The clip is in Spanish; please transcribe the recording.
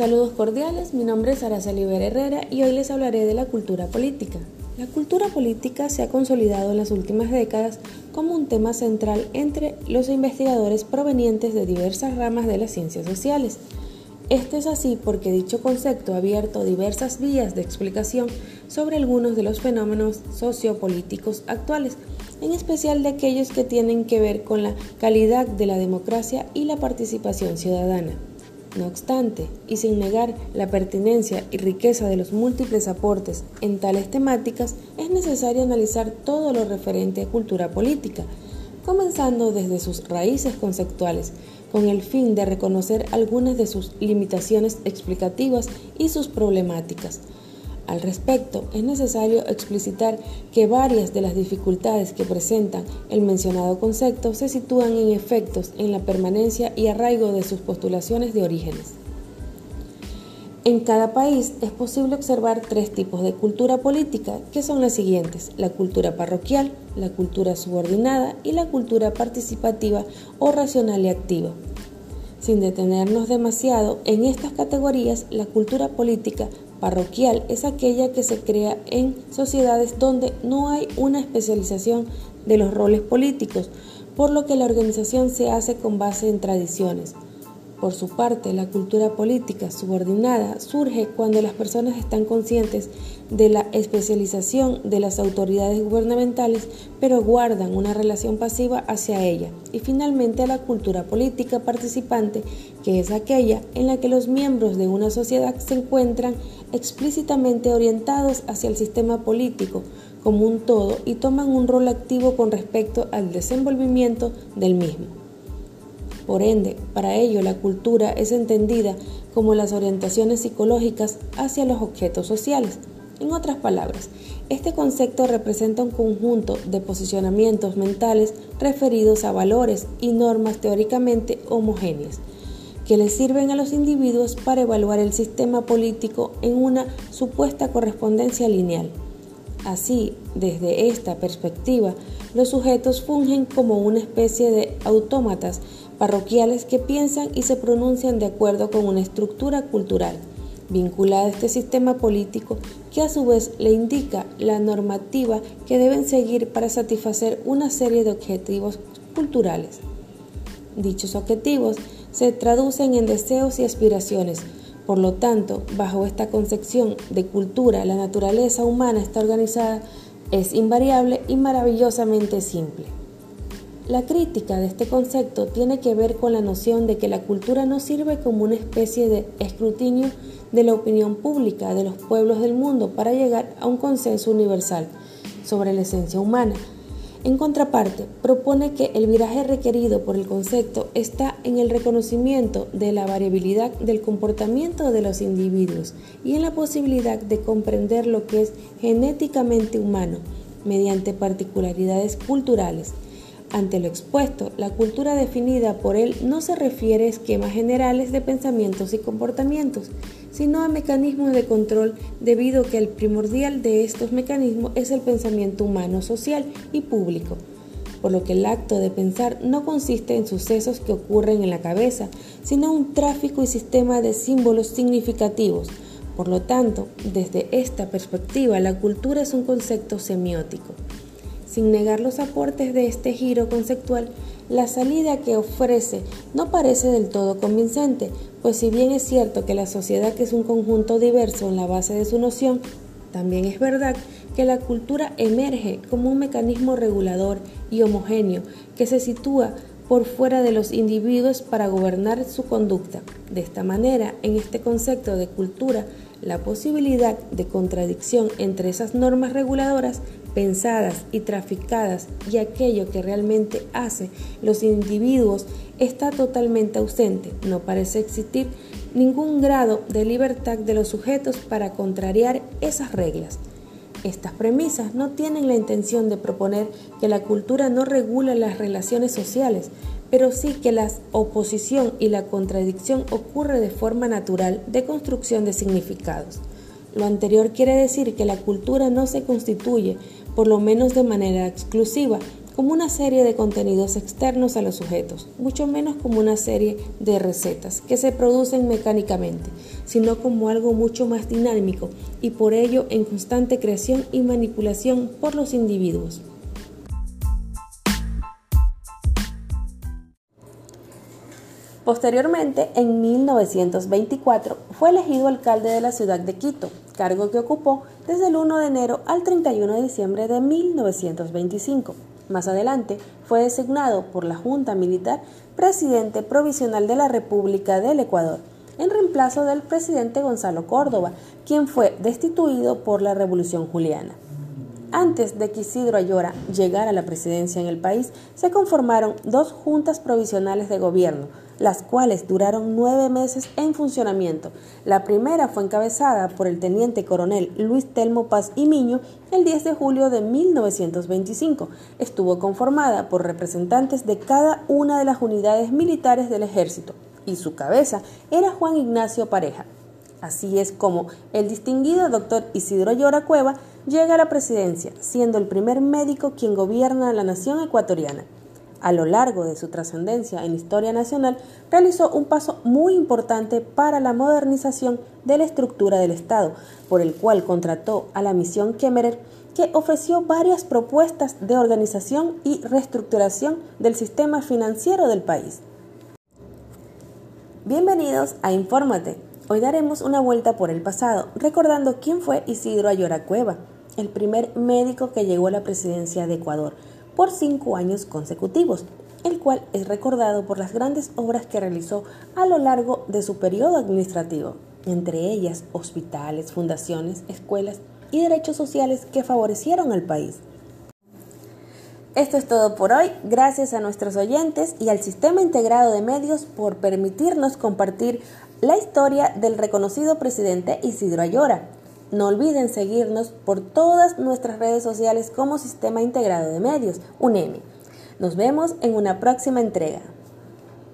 Saludos cordiales, mi nombre es Araceli Ver Herrera y hoy les hablaré de la cultura política. La cultura política se ha consolidado en las últimas décadas como un tema central entre los investigadores provenientes de diversas ramas de las ciencias sociales. Esto es así porque dicho concepto ha abierto diversas vías de explicación sobre algunos de los fenómenos sociopolíticos actuales, en especial de aquellos que tienen que ver con la calidad de la democracia y la participación ciudadana. No obstante, y sin negar la pertinencia y riqueza de los múltiples aportes en tales temáticas, es necesario analizar todo lo referente a cultura política, comenzando desde sus raíces conceptuales, con el fin de reconocer algunas de sus limitaciones explicativas y sus problemáticas, al respecto, es necesario explicitar que varias de las dificultades que presentan el mencionado concepto se sitúan en efectos en la permanencia y arraigo de sus postulaciones de orígenes. En cada país es posible observar tres tipos de cultura política, que son las siguientes, la cultura parroquial, la cultura subordinada y la cultura participativa o racional y activa. Sin detenernos demasiado en estas categorías, la cultura política parroquial es aquella que se crea en sociedades donde no hay una especialización de los roles políticos, por lo que la organización se hace con base en tradiciones. Por su parte, la cultura política subordinada surge cuando las personas están conscientes de la especialización de las autoridades gubernamentales, pero guardan una relación pasiva hacia ella. Y finalmente, la cultura política participante, que es aquella en la que los miembros de una sociedad se encuentran explícitamente orientados hacia el sistema político como un todo y toman un rol activo con respecto al desenvolvimiento del mismo. Por ende, para ello la cultura es entendida como las orientaciones psicológicas hacia los objetos sociales. En otras palabras, este concepto representa un conjunto de posicionamientos mentales referidos a valores y normas teóricamente homogéneas, que les sirven a los individuos para evaluar el sistema político en una supuesta correspondencia lineal. Así, desde esta perspectiva, los sujetos fungen como una especie de autómatas parroquiales que piensan y se pronuncian de acuerdo con una estructura cultural vinculada a este sistema político que a su vez le indica la normativa que deben seguir para satisfacer una serie de objetivos culturales. Dichos objetivos se traducen en deseos y aspiraciones. Por lo tanto, bajo esta concepción de cultura, la naturaleza humana está organizada es invariable y maravillosamente simple. La crítica de este concepto tiene que ver con la noción de que la cultura no sirve como una especie de escrutinio de la opinión pública de los pueblos del mundo para llegar a un consenso universal sobre la esencia humana. En contraparte, propone que el viraje requerido por el concepto está en el reconocimiento de la variabilidad del comportamiento de los individuos y en la posibilidad de comprender lo que es genéticamente humano mediante particularidades culturales ante lo expuesto, la cultura definida por él no se refiere a esquemas generales de pensamientos y comportamientos, sino a mecanismos de control debido a que el primordial de estos mecanismos es el pensamiento humano, social y público, por lo que el acto de pensar no consiste en sucesos que ocurren en la cabeza, sino un tráfico y sistema de símbolos significativos. Por lo tanto, desde esta perspectiva, la cultura es un concepto semiótico. Sin negar los aportes de este giro conceptual, la salida que ofrece no parece del todo convincente, pues si bien es cierto que la sociedad es un conjunto diverso en la base de su noción, también es verdad que la cultura emerge como un mecanismo regulador y homogéneo que se sitúa por fuera de los individuos para gobernar su conducta. De esta manera, en este concepto de cultura, la posibilidad de contradicción entre esas normas reguladoras pensadas y traficadas y aquello que realmente hace los individuos está totalmente ausente. No parece existir ningún grado de libertad de los sujetos para contrariar esas reglas. Estas premisas no tienen la intención de proponer que la cultura no regula las relaciones sociales, pero sí que la oposición y la contradicción ocurre de forma natural de construcción de significados. Lo anterior quiere decir que la cultura no se constituye, por lo menos de manera exclusiva, como una serie de contenidos externos a los sujetos, mucho menos como una serie de recetas que se producen mecánicamente, sino como algo mucho más dinámico y por ello en constante creación y manipulación por los individuos. Posteriormente, en 1924, fue elegido alcalde de la ciudad de Quito, cargo que ocupó desde el 1 de enero al 31 de diciembre de 1925. Más adelante, fue designado por la Junta Militar presidente provisional de la República del Ecuador, en reemplazo del presidente Gonzalo Córdoba, quien fue destituido por la Revolución Juliana. Antes de que Isidro Ayora llegara a la presidencia en el país, se conformaron dos juntas provisionales de gobierno, las cuales duraron nueve meses en funcionamiento. La primera fue encabezada por el teniente coronel Luis Telmo Paz y Miño el 10 de julio de 1925. Estuvo conformada por representantes de cada una de las unidades militares del ejército y su cabeza era Juan Ignacio Pareja. Así es como el distinguido doctor Isidro Ayora Cueva llega a la presidencia, siendo el primer médico quien gobierna la nación ecuatoriana. A lo largo de su trascendencia en historia nacional, realizó un paso muy importante para la modernización de la estructura del Estado, por el cual contrató a la misión Kemmerer, que ofreció varias propuestas de organización y reestructuración del sistema financiero del país. Bienvenidos a Infórmate. Hoy daremos una vuelta por el pasado, recordando quién fue Isidro Ayora Cueva, el primer médico que llegó a la presidencia de Ecuador por cinco años consecutivos, el cual es recordado por las grandes obras que realizó a lo largo de su periodo administrativo, entre ellas hospitales, fundaciones, escuelas y derechos sociales que favorecieron al país. Esto es todo por hoy. Gracias a nuestros oyentes y al Sistema Integrado de Medios por permitirnos compartir la historia del reconocido presidente Isidro Ayora. No olviden seguirnos por todas nuestras redes sociales como Sistema Integrado de Medios, UNEMI. Nos vemos en una próxima entrega.